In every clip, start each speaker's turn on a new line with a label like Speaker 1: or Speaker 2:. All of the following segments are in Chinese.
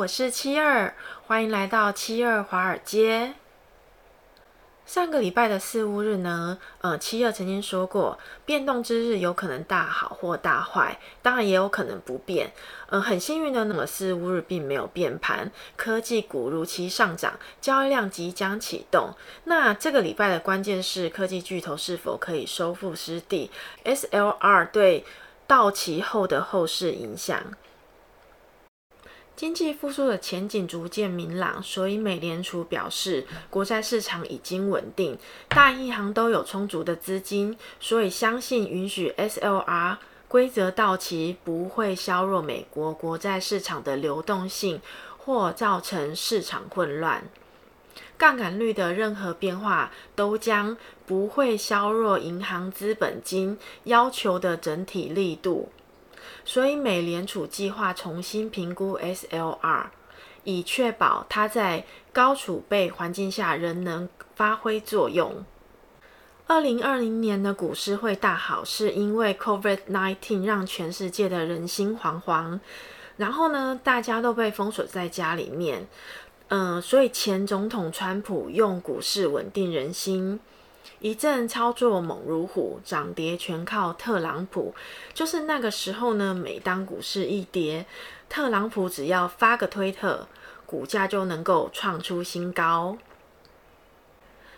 Speaker 1: 我是七二，欢迎来到七二华尔街。上个礼拜的四巫日呢，呃，七二曾经说过，变动之日有可能大好或大坏，当然也有可能不变。呃，很幸运的，那么四巫日并没有变盘，科技股如期上涨，交易量即将启动。那这个礼拜的关键是科技巨头是否可以收复失地，SLR 对到期后的后市影响。经济复苏的前景逐渐明朗，所以美联储表示，国债市场已经稳定，大银行都有充足的资金，所以相信允许 SLR 规则到期不会削弱美国国债市场的流动性或造成市场混乱。杠杆率的任何变化都将不会削弱银行资本金要求的整体力度。所以，美联储计划重新评估 SLR，以确保它在高储备环境下仍能发挥作用。二零二零年的股市会大好，是因为 COVID-19 让全世界的人心惶惶，然后呢，大家都被封锁在家里面，嗯、所以前总统川普用股市稳定人心。一阵操作猛如虎，涨跌全靠特朗普。就是那个时候呢，每当股市一跌，特朗普只要发个推特，股价就能够创出新高。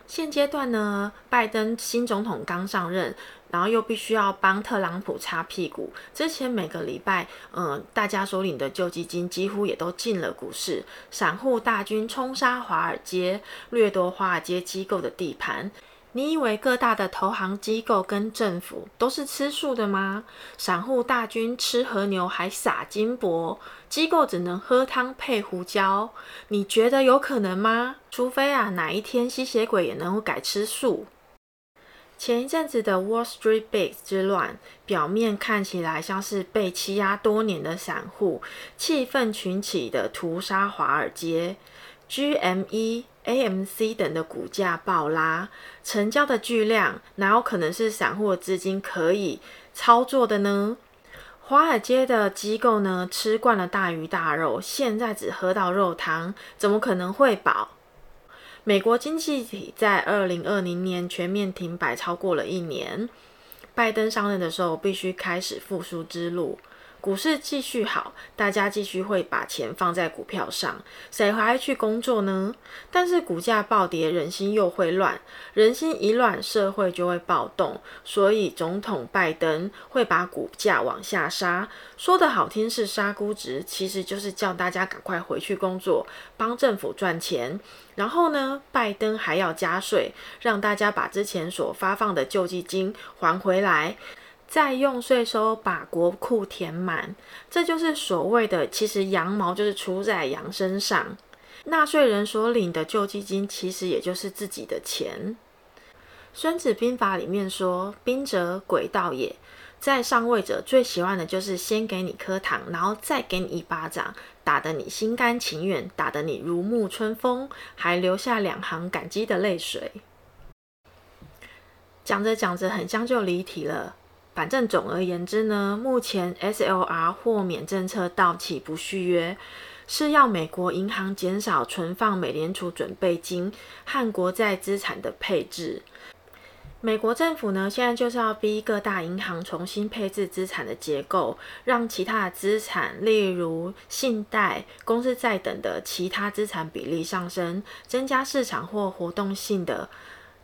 Speaker 1: 现阶段呢，拜登新总统刚上任，然后又必须要帮特朗普擦屁股。之前每个礼拜，嗯、大家所领的救济金几乎也都进了股市，散户大军冲杀华尔街，掠夺华尔街机构的地盘。你以为各大的投行机构跟政府都是吃素的吗？散户大军吃和牛还撒金箔，机构只能喝汤配胡椒，你觉得有可能吗？除非啊，哪一天吸血鬼也能够改吃素。前一阵子的 Wall Street Bets 之乱，表面看起来像是被欺压多年的散户气愤群起的屠杀华尔街。GME、AMC 等的股价暴拉，成交的巨量哪有可能是散户资金可以操作的呢？华尔街的机构呢，吃惯了大鱼大肉，现在只喝到肉汤，怎么可能会饱？美国经济体在二零二零年全面停摆超过了一年，拜登上任的时候必须开始复苏之路。股市继续好，大家继续会把钱放在股票上，谁还去工作呢？但是股价暴跌，人心又会乱，人心一乱，社会就会暴动，所以总统拜登会把股价往下杀。说得好听是杀估值，其实就是叫大家赶快回去工作，帮政府赚钱。然后呢，拜登还要加税，让大家把之前所发放的救济金还回来。再用税收把国库填满，这就是所谓的，其实羊毛就是出在羊身上。纳税人所领的救济金，其实也就是自己的钱。孙子兵法里面说：“兵者，诡道也。”在上位者最喜欢的就是先给你颗糖，然后再给你一巴掌，打得你心甘情愿，打得你如沐春风，还留下两行感激的泪水。讲着讲着，很像就离题了。反正总而言之呢，目前 SLR 豁免政策到期不续约，是要美国银行减少存放美联储准备金和国债资产的配置。美国政府呢，现在就是要逼各大银行重新配置资产的结构，让其他的资产，例如信贷、公司债等的其他资产比例上升，增加市场或活动性的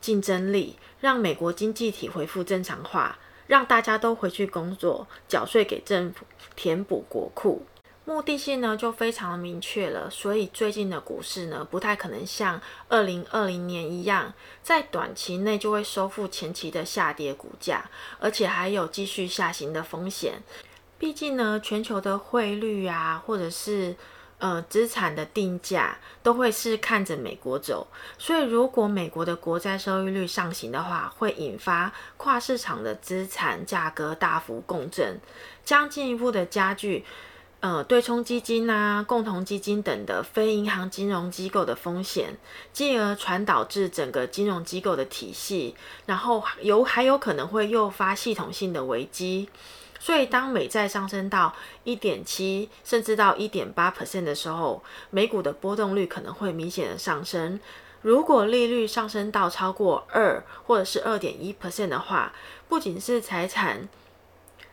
Speaker 1: 竞争力，让美国经济体恢复正常化。让大家都回去工作，缴税给政府，填补国库，目的性呢就非常明确了。所以最近的股市呢，不太可能像二零二零年一样，在短期内就会收复前期的下跌股价，而且还有继续下行的风险。毕竟呢，全球的汇率啊，或者是呃，资产的定价都会是看着美国走，所以如果美国的国债收益率上行的话，会引发跨市场的资产价格大幅共振，将进一步的加剧呃对冲基金啊、共同基金等的非银行金融机构的风险，进而传导至整个金融机构的体系，然后有还有可能会诱发系统性的危机。所以当美债上升到一点七甚至到一点八 percent 的时候，美股的波动率可能会明显的上升。如果利率上升到超过二或者是二点一 percent 的话，不仅是财产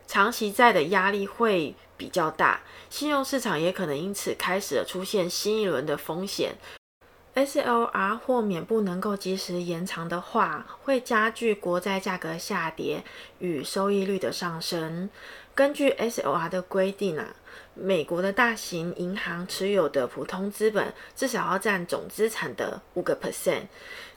Speaker 1: 长期债的压力会比较大，信用市场也可能因此开始了出现新一轮的风险。SLR 或免不能够及时延长的话，会加剧国债价格下跌与收益率的上升。根据 SLR 的规定啊，美国的大型银行持有的普通资本至少要占总资产的五个 percent，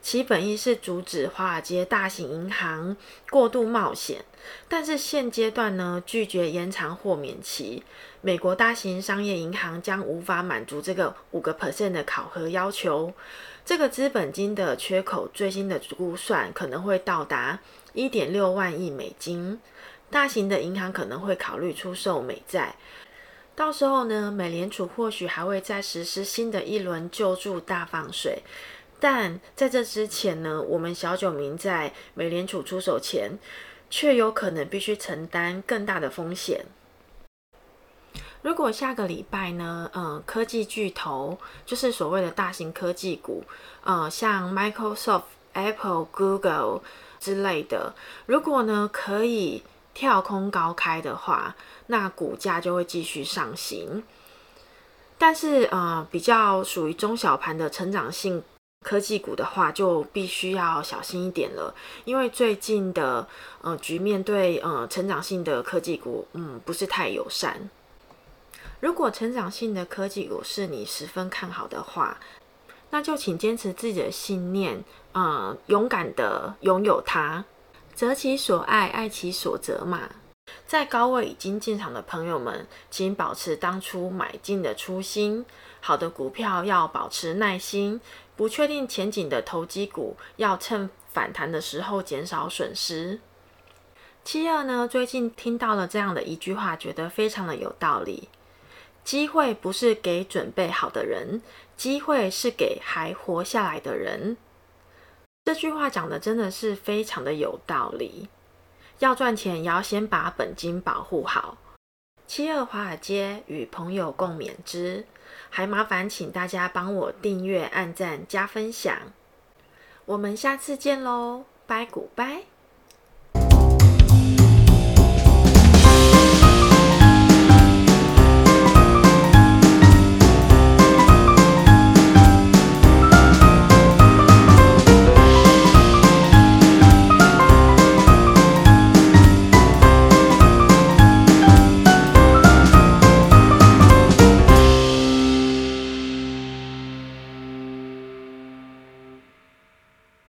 Speaker 1: 其本意是阻止华尔街大型银行过度冒险。但是现阶段呢，拒绝延长或免期，美国大型商业银行将无法满足这个五个 percent 的考核要求。这个资本金的缺口最新的估算可能会到达一点六万亿美金。大型的银行可能会考虑出售美债。到时候呢，美联储或许还会再实施新的一轮救助大放水。但在这之前呢，我们小九民在美联储出手前，却有可能必须承担更大的风险。如果下个礼拜呢，呃，科技巨头就是所谓的大型科技股，呃，像 Microsoft、Apple、Google 之类的，如果呢可以跳空高开的话，那股价就会继续上行。但是，呃，比较属于中小盘的成长性。科技股的话，就必须要小心一点了，因为最近的呃局面对呃成长性的科技股，嗯，不是太友善。如果成长性的科技股是你十分看好的话，那就请坚持自己的信念，呃，勇敢的拥有它，择其所爱，爱其所择嘛。在高位已经进场的朋友们，请保持当初买进的初心。好的股票要保持耐心，不确定前景的投机股要趁反弹的时候减少损失。七二呢，最近听到了这样的一句话，觉得非常的有道理：机会不是给准备好的人，机会是给还活下来的人。这句话讲的真的是非常的有道理。要赚钱，也要先把本金保护好。七二华尔街与朋友共勉之，还麻烦请大家帮我订阅、按赞、加分享。我们下次见喽，拜古拜。